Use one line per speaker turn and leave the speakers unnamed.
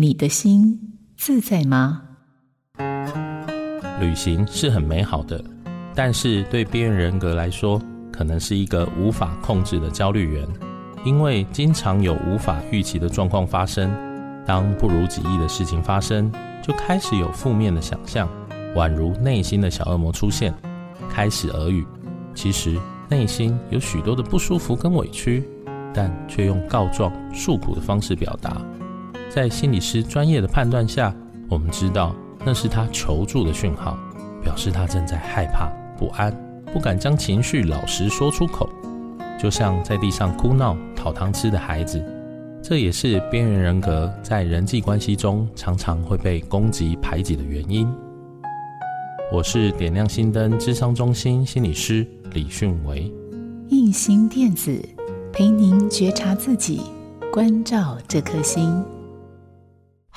你的心自在吗？
旅行是很美好的，但是对边缘人格来说，可能是一个无法控制的焦虑源，因为经常有无法预期的状况发生。当不如己意的事情发生，就开始有负面的想象，宛如内心的小恶魔出现，开始耳语。其实内心有许多的不舒服跟委屈，但却用告状诉苦的方式表达。在心理师专业的判断下，我们知道那是他求助的讯号，表示他正在害怕、不安，不敢将情绪老实说出口，就像在地上哭闹、讨糖吃的孩子。这也是边缘人格在人际关系中常常会被攻击、排挤的原因。我是点亮心灯智商中心心理师李迅维，
印心电子陪您觉察自己，关照这颗心。